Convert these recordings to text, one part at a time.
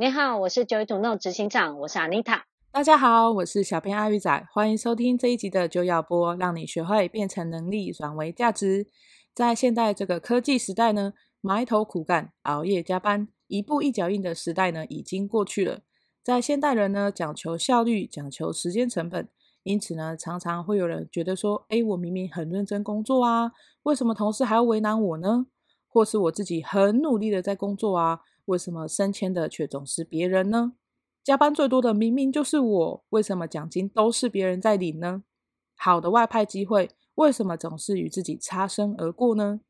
你好，我是 Joy to Know 执行长，我是 Anita。大家好，我是小编阿鱼仔，欢迎收听这一集的就要播，让你学会变成能力，转为价值。在现代这个科技时代呢，埋头苦干、熬夜加班、一步一脚印的时代呢，已经过去了。在现代人呢，讲求效率，讲求时间成本，因此呢，常常会有人觉得说：“诶，我明明很认真工作啊，为什么同事还要为难我呢？或是我自己很努力的在工作啊？”为什么升迁的却总是别人呢？加班最多的明明就是我，为什么奖金都是别人在领呢？好的外派机会为什么总是与自己擦身而过呢？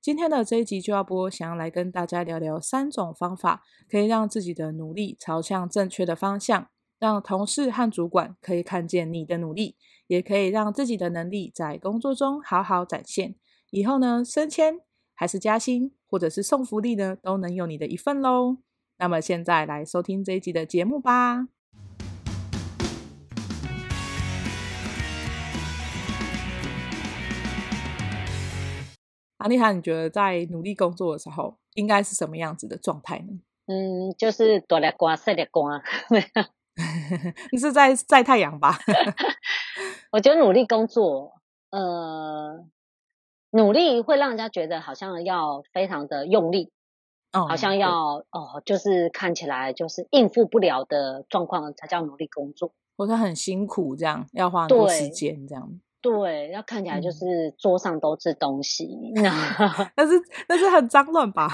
今天的这一集就要播，想要来跟大家聊聊三种方法，可以让自己的努力朝向正确的方向，让同事和主管可以看见你的努力，也可以让自己的能力在工作中好好展现。以后呢，升迁还是加薪，或者是送福利呢，都能有你的一份喽。那么现在来收听这一集的节目吧。阿丽塔，你觉得在努力工作的时候，应该是什么样子的状态呢？嗯，就是多了光、晒点光。你是在晒太阳吧？我觉得努力工作，呃。努力会让人家觉得好像要非常的用力，哦，好像要哦，就是看起来就是应付不了的状况才叫努力工作，或者很辛苦这样，要花很多时间这样。对，要看起来就是桌上都是东西 嗯、但是但是很脏乱吧？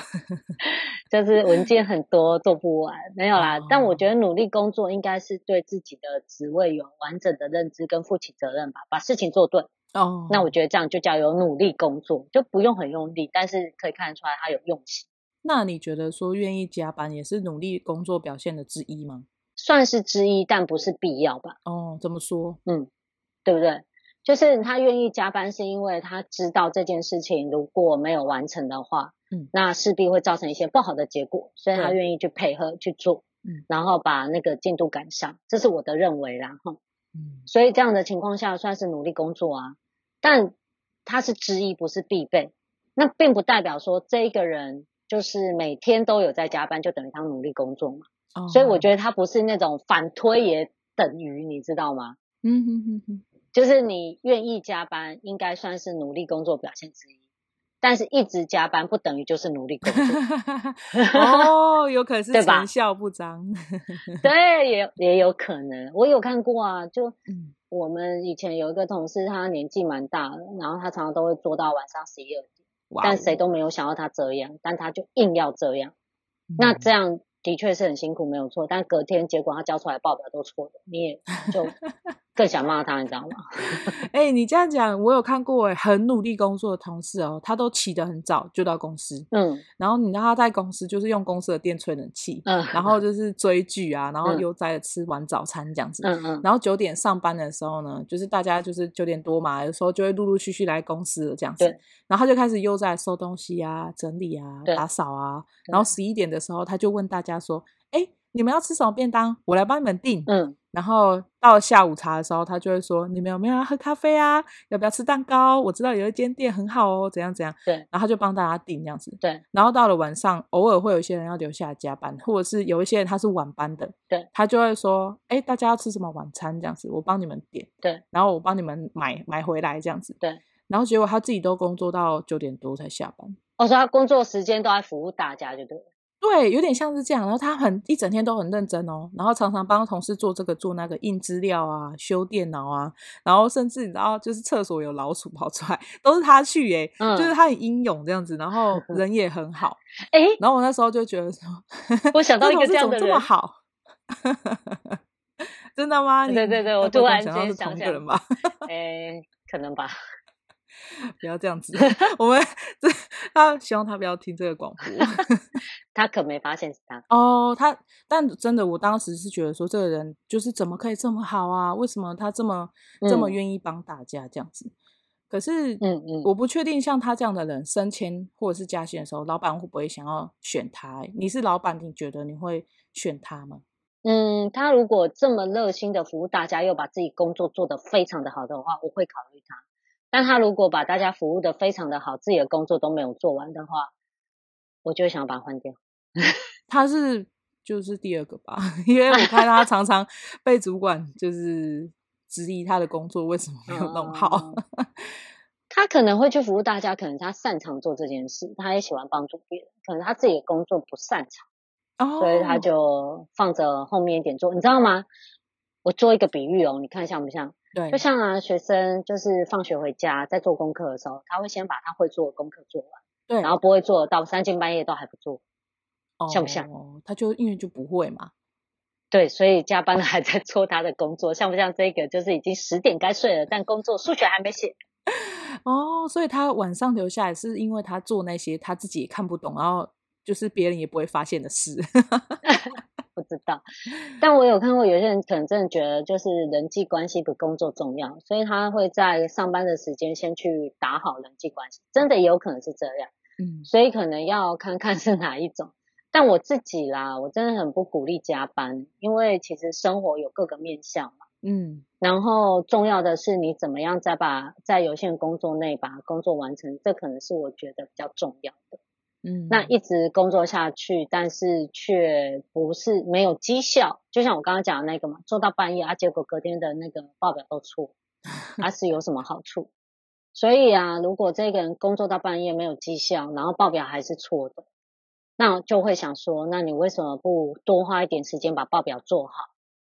就是文件很多做不完，没有啦。哦、但我觉得努力工作应该是对自己的职位有完整的认知跟负起责任吧，把事情做对。哦，那我觉得这样就叫有努力工作，就不用很用力，但是可以看得出来他有用心。那你觉得说愿意加班也是努力工作表现的之一吗？算是之一，但不是必要吧？哦，怎么说？嗯，对不对？就是他愿意加班，是因为他知道这件事情如果没有完成的话，嗯，那势必会造成一些不好的结果，所以他愿意去配合去做，嗯，然后把那个进度赶上，这是我的认为啦，哈，嗯，所以这样的情况下算是努力工作啊。但他是之一，不是必备。那并不代表说这一个人就是每天都有在加班，就等于他努力工作嘛。哦。所以我觉得他不是那种反推也等于，你知道吗？嗯哼哼哼。就是你愿意加班，应该算是努力工作表现之一。但是一直加班不等于就是努力工作。哦，有可能 是成效不彰。对，对，也也有可能。我有看过啊，就。嗯我们以前有一个同事，他年纪蛮大的，然后他常常都会做到晚上十一二点但谁都没有想到他这样，但他就硬要这样，嗯、那这样。的确是很辛苦，没有错。但隔天结果他交出来报表都错的，你也就更想骂他，你知道吗？哎、欸，你这样讲，我有看过哎，很努力工作的同事哦，他都起得很早就到公司，嗯，然后你知道他在公司就是用公司的电吹冷气，嗯，然后就是追剧啊，然后悠哉的吃完早餐这样子，嗯嗯，然后九点上班的时候呢，就是大家就是九点多嘛，有时候就会陆陆续续来公司了这样子，对，然后他就开始悠哉收东西啊、整理啊、打扫啊，然后十一点的时候他就问大家。他说：“哎，你们要吃什么便当？我来帮你们订。”嗯，然后到了下午茶的时候，他就会说：“你们有没有要喝咖啡啊？要不要吃蛋糕？我知道有一间店很好哦，怎样怎样。”对，然后他就帮大家订这样子。对，然后到了晚上，偶尔会有一些人要留下来加班，或者是有一些人他是晚班的，对，他就会说：“哎，大家要吃什么晚餐？这样子，我帮你们点。”对，然后我帮你们买买回来这样子。对，然后结果他自己都工作到九点多才下班。我说他工作时间都在服务大家，就对了。对，有点像是这样。然后他很一整天都很认真哦，然后常常帮同事做这个做那个印资料啊、修电脑啊，然后甚至你知道，就是厕所有老鼠跑出来，都是他去耶，嗯、就是他很英勇这样子，然后 人也很好。哎，然后我那时候就觉得说，我想到一个这样的人，这么好，真的吗？对对对，我突然想到是同一个人吧？哎，可能吧。不要这样子，我们这他希望他不要听这个广播，他可没发现是他哦。他但真的，我当时是觉得说，这个人就是怎么可以这么好啊？为什么他这么、嗯、这么愿意帮大家这样子？可是，嗯嗯，我不确定像他这样的人升迁或者是加薪的时候，老板会不会想要选他？你是老板，你觉得你会选他吗？嗯，他如果这么热心的服务大家，又把自己工作做得非常的好的话，我会考虑他。但他如果把大家服务的非常的好，自己的工作都没有做完的话，我就想把他换掉。他是就是第二个吧，因为我看他常常被主管就是质疑他的工作为什么没有弄好。嗯、他可能会去服务大家，可能他擅长做这件事，他也喜欢帮助别人，可能他自己的工作不擅长，哦、所以他就放着后面一点做。你知道吗？我做一个比喻哦，你看像不像？对，就像啊，学生就是放学回家在做功课的时候，他会先把他会做的功课做完，对，然后不会做到三更半夜都还不做，哦、像不像？他就因为就不会嘛，对，所以加班了还在做他的工作，像不像这个？就是已经十点该睡了，但工作数学还没写。哦，所以他晚上留下来是因为他做那些他自己也看不懂，然后就是别人也不会发现的事。不知道，但我有看过有些人可能真的觉得就是人际关系比工作重要，所以他会在上班的时间先去打好人际关系，真的也有可能是这样。嗯，所以可能要看看是哪一种。但我自己啦，我真的很不鼓励加班，因为其实生活有各个面向嘛。嗯，然后重要的是你怎么样再把在有限工作内把工作完成，这可能是我觉得比较重要的。嗯，那一直工作下去，但是却不是没有绩效，就像我刚刚讲的那个嘛，做到半夜啊，结果隔天的那个报表都错，还、啊、是有什么好处？所以啊，如果这个人工作到半夜没有绩效，然后报表还是错的，那就会想说，那你为什么不多花一点时间把报表做好，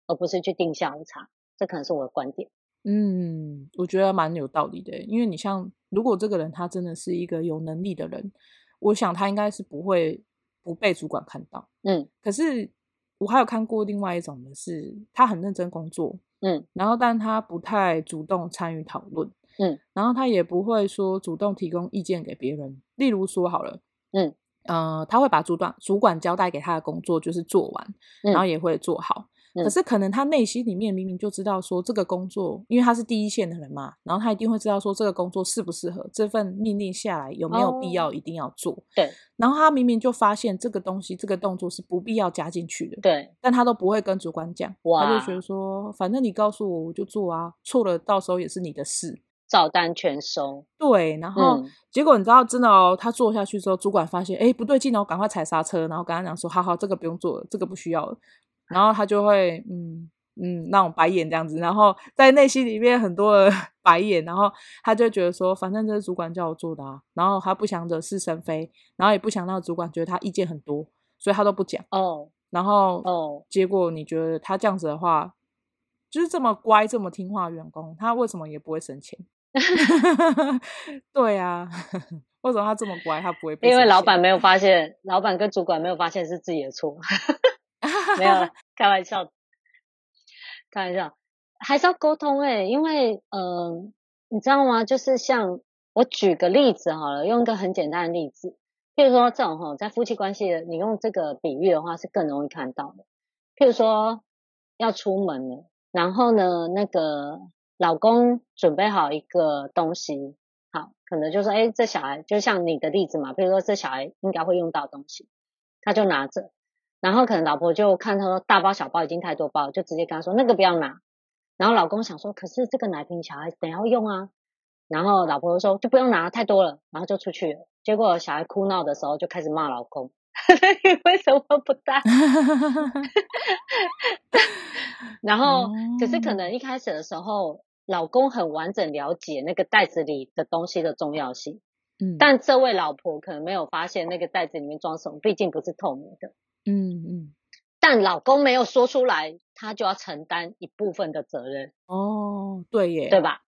而不是去定下午茶？这可能是我的观点。嗯，我觉得蛮有道理的，因为你像如果这个人他真的是一个有能力的人。我想他应该是不会不被主管看到，嗯。可是我还有看过另外一种的是，他很认真工作，嗯。然后，但他不太主动参与讨论，嗯。然后他也不会说主动提供意见给别人。例如说好了，嗯，呃，他会把主管主管交代给他的工作就是做完，然后也会做好。可是可能他内心里面明明就知道说这个工作，因为他是第一线的人嘛，然后他一定会知道说这个工作适不适合，这份命令下来有没有必要一定要做。对。然后他明明就发现这个东西这个动作是不必要加进去的。对。但他都不会跟主管讲，他就觉得说反正你告诉我我就做啊，错了到时候也是你的事，照单全收。对。然后结果你知道真的哦，他做下去之后，主管发现哎不对劲哦，赶快踩刹车，然后跟他讲说好好这个不用做了，这个不需要了。然后他就会嗯嗯那种白眼这样子，然后在内心里面很多的 白眼，然后他就觉得说，反正这是主管叫我做的啊，然后他不想惹是生非，然后也不想让主管觉得他意见很多，所以他都不讲哦。然后哦，结果你觉得他这样子的话，就是这么乖这么听话员工，他为什么也不会省钱？对啊，为什么他这么乖，他不会被？因为老板没有发现，老板跟主管没有发现是自己的错。没有了，开玩笑，开玩笑，还是要沟通哎，因为嗯、你知道吗？就是像我举个例子好了，用一个很简单的例子，譬如说这种哈，在夫妻关系，你用这个比喻的话是更容易看到的。譬如说要出门了，然后呢，那个老公准备好一个东西，好，可能就说，哎，这小孩就像你的例子嘛，譬如说这小孩应该会用到东西，他就拿着。然后可能老婆就看他说大包小包已经太多包，就直接跟他说那个不要拿。然后老公想说，可是这个奶瓶小孩等下要用啊。然后老婆就说就不用拿太多了，然后就出去了。结果小孩哭闹的时候就开始骂老公，你为什么不带？然后可是可能一开始的时候，老公很完整了解那个袋子里的东西的重要性，嗯，但这位老婆可能没有发现那个袋子里面装什么，毕竟不是透明的。嗯嗯。但老公没有说出来，他就要承担一部分的责任。哦，对耶，对吧？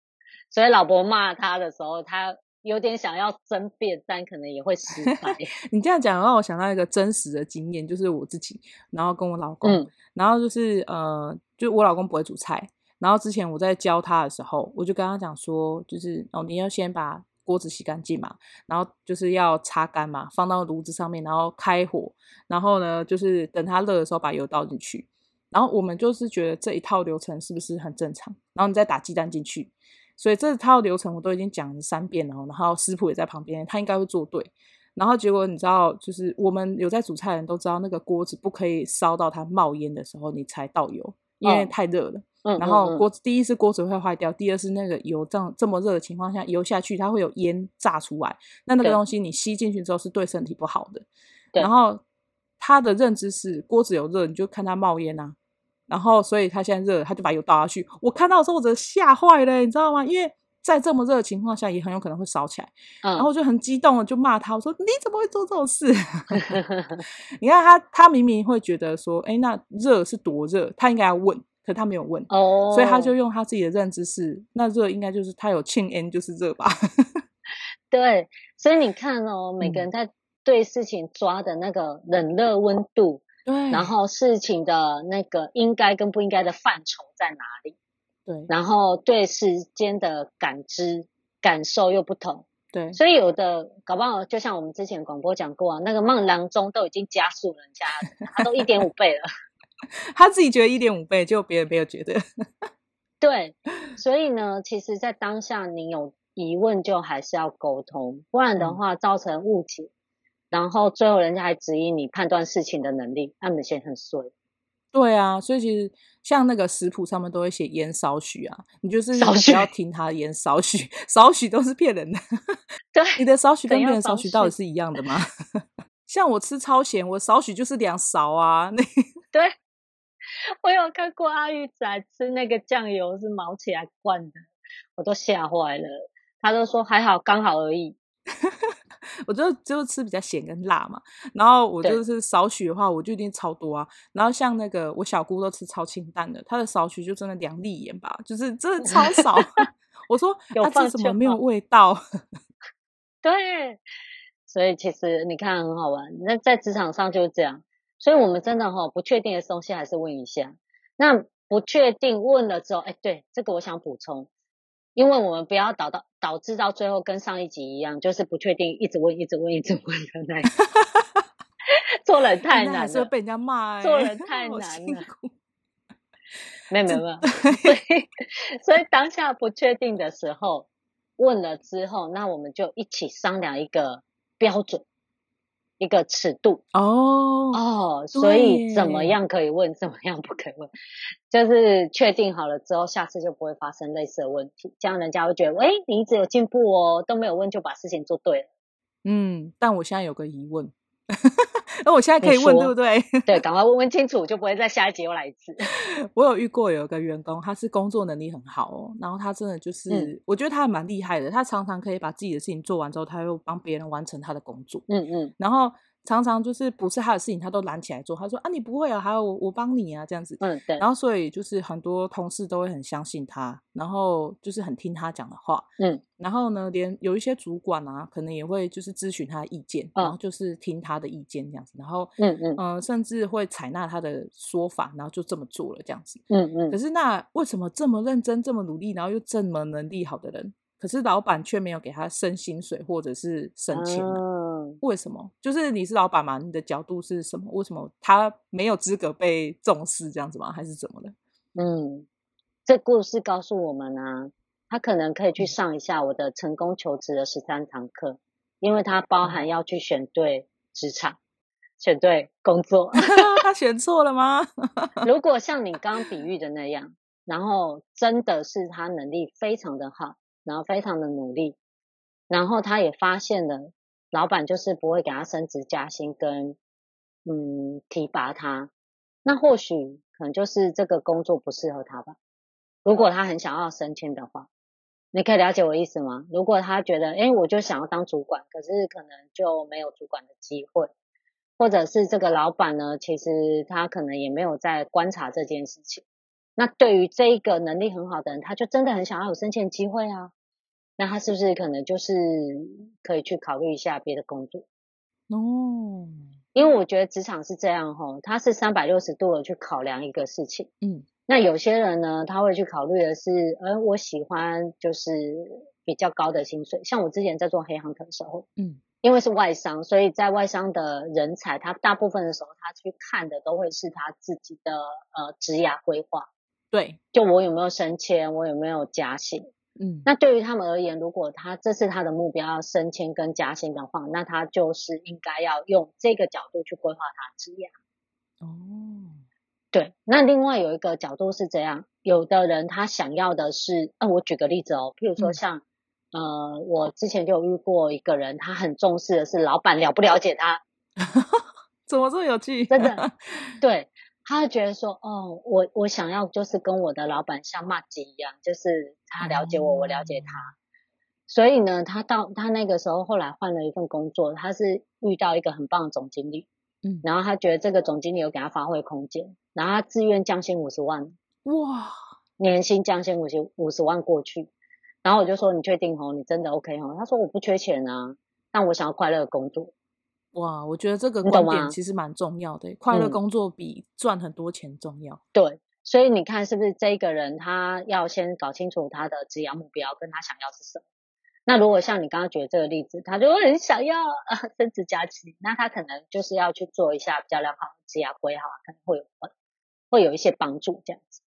所以老婆骂他的时候，他有点想要争辩，但可能也会失 败。你这样讲让我想到一个真实的经验，就是我自己，然后跟我老公，嗯、然后就是呃，就我老公不会煮菜，然后之前我在教他的时候，我就跟他讲说，就是哦，你要先把。锅子洗干净嘛，然后就是要擦干嘛，放到炉子上面，然后开火，然后呢，就是等它热的时候把油倒进去，然后我们就是觉得这一套流程是不是很正常？然后你再打鸡蛋进去，所以这套流程我都已经讲了三遍了，然后师傅也在旁边，他应该会做对。然后结果你知道，就是我们有在煮菜的人都知道，那个锅子不可以烧到它冒烟的时候你才倒油，因为太热了。哦然后锅子第一是锅子会坏掉，第二是那个油这样这么热的情况下油下去，它会有烟炸出来。那那个东西你吸进去之后是对身体不好的。对。然后他的认知是锅子有热，你就看它冒烟啊。然后所以他现在热，他就把油倒下去。我看到的时候我吓坏了，你知道吗？因为在这么热的情况下也很有可能会烧起来。嗯。然后我就很激动的就骂他，我说你怎么会做这种事？你看他，他明明会觉得说，哎，那热是多热，他应该要问。可他没有问，oh. 所以他就用他自己的认知是，那热应该就是他有庆 n 就是热吧？对，所以你看哦，每个人在对事情抓的那个冷热温度，对，然后事情的那个应该跟不应该的范畴在哪里？对，然后对时间的感知感受又不同，对，所以有的搞不好就像我们之前广播讲过啊，那个孟郎中都已经加速人家，他都一点五倍了。他自己觉得一点五倍，就别人没有觉得。对，所以呢，其实，在当下你有疑问，就还是要沟通，不然的话造成误解，嗯、然后最后人家还质疑你判断事情的能力，那明显很衰。对啊，所以其实像那个食谱上面都会写盐少许啊，你就是不要听他盐少许，少许都是骗人的。对，你的少许跟别人少许到底是一样的吗？像我吃超咸，我少许就是两勺啊，那对。我有看过阿玉仔吃那个酱油是毛起来灌的，我都吓坏了。他都说还好，刚好而已。我就就吃比较咸跟辣嘛，然后我就是少许的话，我就一定超多啊。然后像那个我小姑都吃超清淡的，她的少许就真的两粒盐吧，就是真的超少。我说她吃什么没有味道？对，所以其实你看很好玩。那在职场上就是这样。所以，我们真的哈不确定的东西还是问一下。那不确定问了之后，哎，对，这个我想补充，因为我们不要导到导致到最后跟上一集一样，就是不确定一直问、一直问、一直问的那个。做人太难了，是被人家骂。做人太难了。没有没有没有。所以，所以当下不确定的时候，问了之后，那我们就一起商量一个标准。一个尺度哦哦，所以怎么样可以问，怎么样不可以问，就是确定好了之后，下次就不会发生类似的问题，这样人家会觉得，哎，你一直有进步哦，都没有问就把事情做对了。嗯，但我现在有个疑问。那我现在可以问对不对？对，赶快问问清楚，就不会在下一集又来一次。我有遇过有一个员工，他是工作能力很好哦，然后他真的就是，嗯、我觉得他还蛮厉害的。他常常可以把自己的事情做完之后，他又帮别人完成他的工作。嗯嗯，然后。常常就是不是他的事情，他都揽起来做。他说啊，你不会啊，还有我我帮你啊，这样子。嗯，对。然后所以就是很多同事都会很相信他，然后就是很听他讲的话。嗯。然后呢，连有一些主管啊，可能也会就是咨询他的意见，然后就是听他的意见这样子。然后嗯嗯嗯，甚至会采纳他的说法，然后就这么做了这样子。嗯嗯。可是那为什么这么认真、这么努力，然后又这么能力好的人，可是老板却没有给他升薪水或者是升迁呢？嗯为什么？就是你是老板嘛？你的角度是什么？为什么他没有资格被重视这样子吗？还是怎么的？嗯，这故事告诉我们啊，他可能可以去上一下我的成功求职的十三堂课，因为它包含要去选对职场，选对工作。他选错了吗？如果像你刚刚比喻的那样，然后真的是他能力非常的好，然后非常的努力，然后他也发现了。老板就是不会给他升职加薪跟嗯提拔他，那或许可能就是这个工作不适合他吧。如果他很想要升迁的话，你可以了解我意思吗？如果他觉得，哎，我就想要当主管，可是可能就没有主管的机会，或者是这个老板呢，其实他可能也没有在观察这件事情。那对于这一个能力很好的人，他就真的很想要有升迁机会啊。那他是不是可能就是可以去考虑一下别的工作？哦，因为我觉得职场是这样吼，他是三百六十度的去考量一个事情。嗯。那有些人呢，他会去考虑的是，呃，我喜欢就是比较高的薪水。像我之前在做黑行的时候，嗯，因为是外商，所以在外商的人才，他大部分的时候，他去看的都会是他自己的呃职涯规划。对，就我有没有升迁，我有没有加薪。嗯，那对于他们而言，如果他这是他的目标要升迁跟加薪的话，那他就是应该要用这个角度去规划他职业。哦。对，那另外有一个角度是这样，有的人他想要的是，呃，我举个例子哦，譬如说像，嗯、呃，我之前就有遇过一个人，他很重视的是老板了不了解他，怎么这么有趣？真的，对，他觉得说，哦，我我想要就是跟我的老板像骂吉一样，就是他了解我，嗯、我了解他，所以呢，他到他那个时候后来换了一份工作，他是遇到一个很棒的总经理。嗯，然后他觉得这个总经理有给他发挥空间，然后他自愿降薪五十万，哇，年薪降薪五十五十万过去，然后我就说，你确定哦？你真的 OK 哦？他说我不缺钱啊，但我想要快乐的工作。哇，我觉得这个观点其实蛮重要的，快乐工作比赚很多钱重要。对，所以你看是不是这一个人他要先搞清楚他的职业目标跟他想要是什么？那如果像你刚刚举的这个例子，他就会很想要呃升职加薪，那他可能就是要去做一下比较良好的职业规划，可能会有会有一些帮助这样子。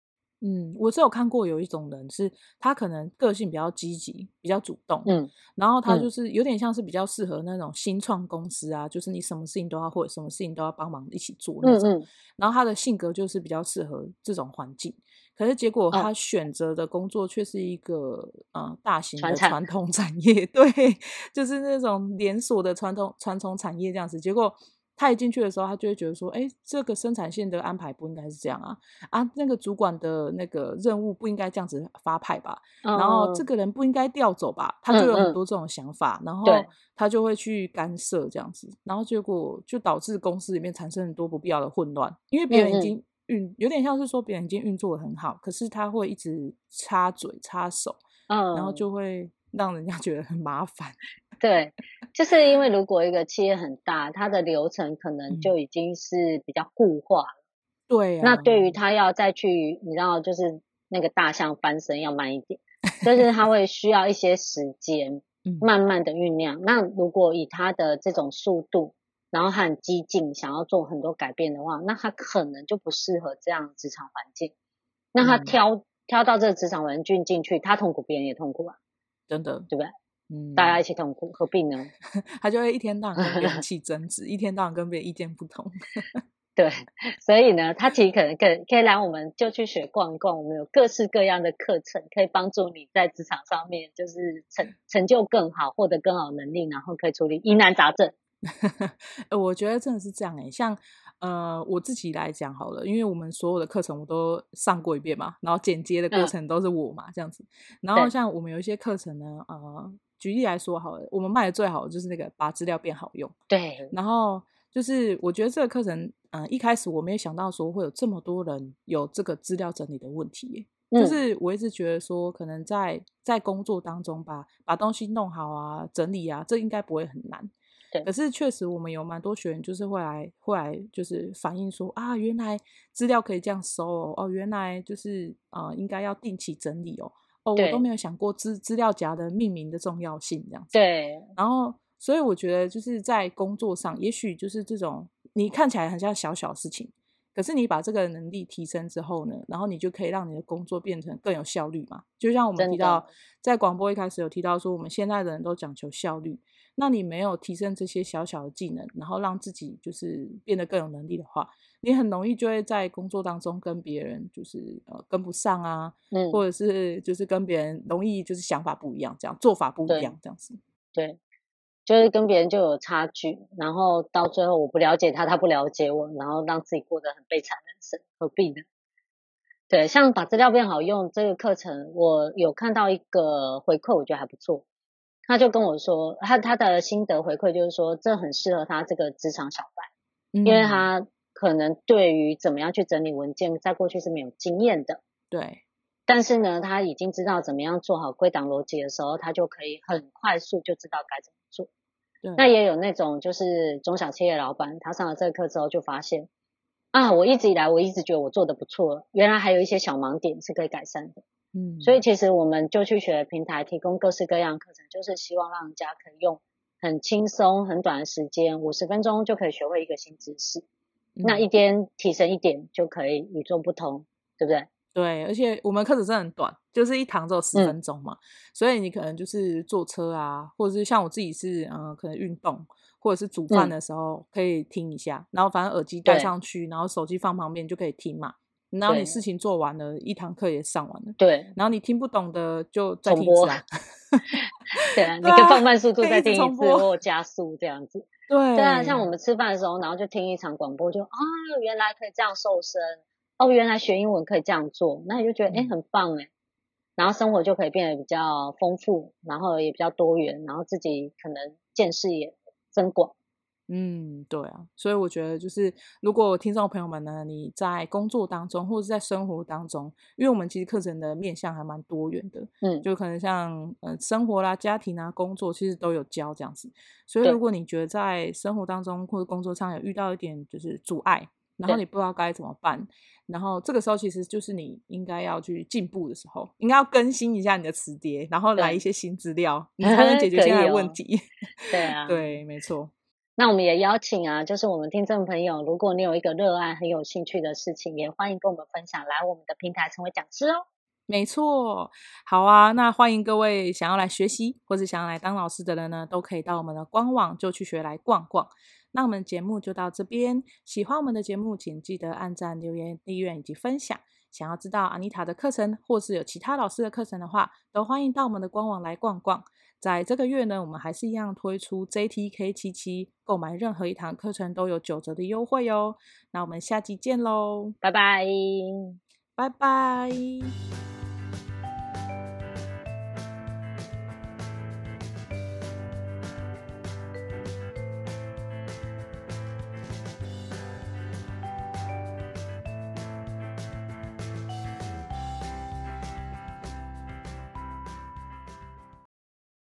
嗯，我是有看过有一种人是，他可能个性比较积极，比较主动，嗯，然后他就是有点像是比较适合那种新创公司啊，就是你什么事情都要会，什么事情都要帮忙一起做那种，嗯嗯，然后他的性格就是比较适合这种环境。可是结果他选择的工作却是一个、哦、呃大型的传统 产业，对，就是那种连锁的传统传统产业这样子。结果他一进去的时候，他就会觉得说，哎，这个生产线的安排不应该是这样啊啊，那个主管的那个任务不应该这样子发派吧？哦、然后这个人不应该调走吧？他就有很多这种想法，嗯嗯、然后他就会去干涉这样子，然后结果就导致公司里面产生很多不必要的混乱，因为别人已经。运有点像是说别人已经运作得很好，可是他会一直插嘴插手，嗯，然后就会让人家觉得很麻烦。对，就是因为如果一个企业很大，它的流程可能就已经是比较固化了。对啊，那对于他要再去，你知道，就是那个大象翻身要慢一点，就是他会需要一些时间，慢慢的酝酿。那如果以他的这种速度，然后他很激进，想要做很多改变的话，那他可能就不适合这样职场环境。那他挑、嗯、挑到这个职场环境进去，他痛苦，别人也痛苦啊，真的，对不对？嗯，大家一起痛苦，何必呢？他就会一天到晚跟别人 起争执，一天到晚跟别人意见不同。对，所以呢，他其实可能可以可以来我们就去学逛一逛，我们有各式各样的课程，可以帮助你在职场上面就是成成就更好，获得更好能力，然后可以处理疑难杂症。我觉得真的是这样哎、欸，像呃我自己来讲好了，因为我们所有的课程我都上过一遍嘛，然后剪接的过程都是我嘛，嗯、这样子。然后像我们有一些课程呢，呃，举例来说好了，我们卖的最好的就是那个把资料变好用。对。然后就是我觉得这个课程，嗯、呃，一开始我没有想到说会有这么多人有这个资料整理的问题、就是我一直觉得说，可能在在工作当中把把东西弄好啊，整理啊，这应该不会很难。可是确实，我们有蛮多学员就是会来，会来就是反映说啊，原来资料可以这样收哦，哦，原来就是呃，应该要定期整理哦，哦，我都没有想过资资料夹的命名的重要性这样子。对。然后，所以我觉得就是在工作上，也许就是这种你看起来很像小小事情，可是你把这个能力提升之后呢，然后你就可以让你的工作变成更有效率嘛。就像我们提到，在广播一开始有提到说，我们现在的人都讲求效率。那你没有提升这些小小的技能，然后让自己就是变得更有能力的话，你很容易就会在工作当中跟别人就是呃跟不上啊，嗯，或者是就是跟别人容易就是想法不一样，这样做法不一样，这样子，对，就是跟别人就有差距，然后到最后我不了解他，他不了解我，然后让自己过得很悲惨的人生，何必呢？对，像把资料变好用这个课程，我有看到一个回馈，我觉得还不错。他就跟我说，他他的心得回馈就是说，这很适合他这个职场小白，嗯、因为他可能对于怎么样去整理文件，在过去是没有经验的。对。但是呢，他已经知道怎么样做好归档逻辑的时候，他就可以很快速就知道该怎么做。那也有那种就是中小企业老板，他上了这个课之后就发现，啊，我一直以来我一直觉得我做的不错，原来还有一些小盲点是可以改善的。嗯，所以其实我们就去学平台提供各式各样课程，就是希望让人家可以用很轻松、很短的时间，五十分钟就可以学会一个新知识。嗯、那一天提升一点就可以与众不同，对不对？对，而且我们课程真的很短，就是一堂只有十分钟嘛，嗯、所以你可能就是坐车啊，或者是像我自己是嗯、呃，可能运动或者是煮饭的时候可以听一下，嗯、然后反正耳机戴上去，然后手机放旁边就可以听嘛。然后你事情做完了，一堂课也上完了。对。然后你听不懂的就再听一次啊。对啊，你可以放慢速度再听一次，或加速这样子。对。对啊，像我们吃饭的时候，然后就听一场广播就，就啊，原来可以这样瘦身。哦，原来学英文可以这样做，那你就觉得哎，很棒哎。然后生活就可以变得比较丰富，然后也比较多元，然后自己可能见识也增广。嗯，对啊，所以我觉得就是，如果听众朋友们呢，你在工作当中或者是在生活当中，因为我们其实课程的面向还蛮多元的，嗯，就可能像呃生活啦、家庭啊、工作，其实都有教这样子。所以如果你觉得在生活当中或者工作上有遇到一点就是阻碍，然后你不知道该怎么办，然后这个时候其实就是你应该要去进步的时候，应该要更新一下你的词碟，然后来一些新资料，你才能解决 现在的问题。对啊，对，没错。那我们也邀请啊，就是我们听众朋友，如果你有一个热爱、很有兴趣的事情，也欢迎跟我们分享，来我们的平台成为讲师哦。没错，好啊，那欢迎各位想要来学习或者想要来当老师的人呢，都可以到我们的官网就去学来逛逛。那我们节目就到这边，喜欢我们的节目，请记得按赞、留言、订阅以及分享。想要知道安妮塔的课程，或是有其他老师的课程的话，都欢迎到我们的官网来逛逛。在这个月呢，我们还是一样推出 JTK 七七，购买任何一堂课程都有九折的优惠哦。那我们下期见喽，拜拜，拜拜。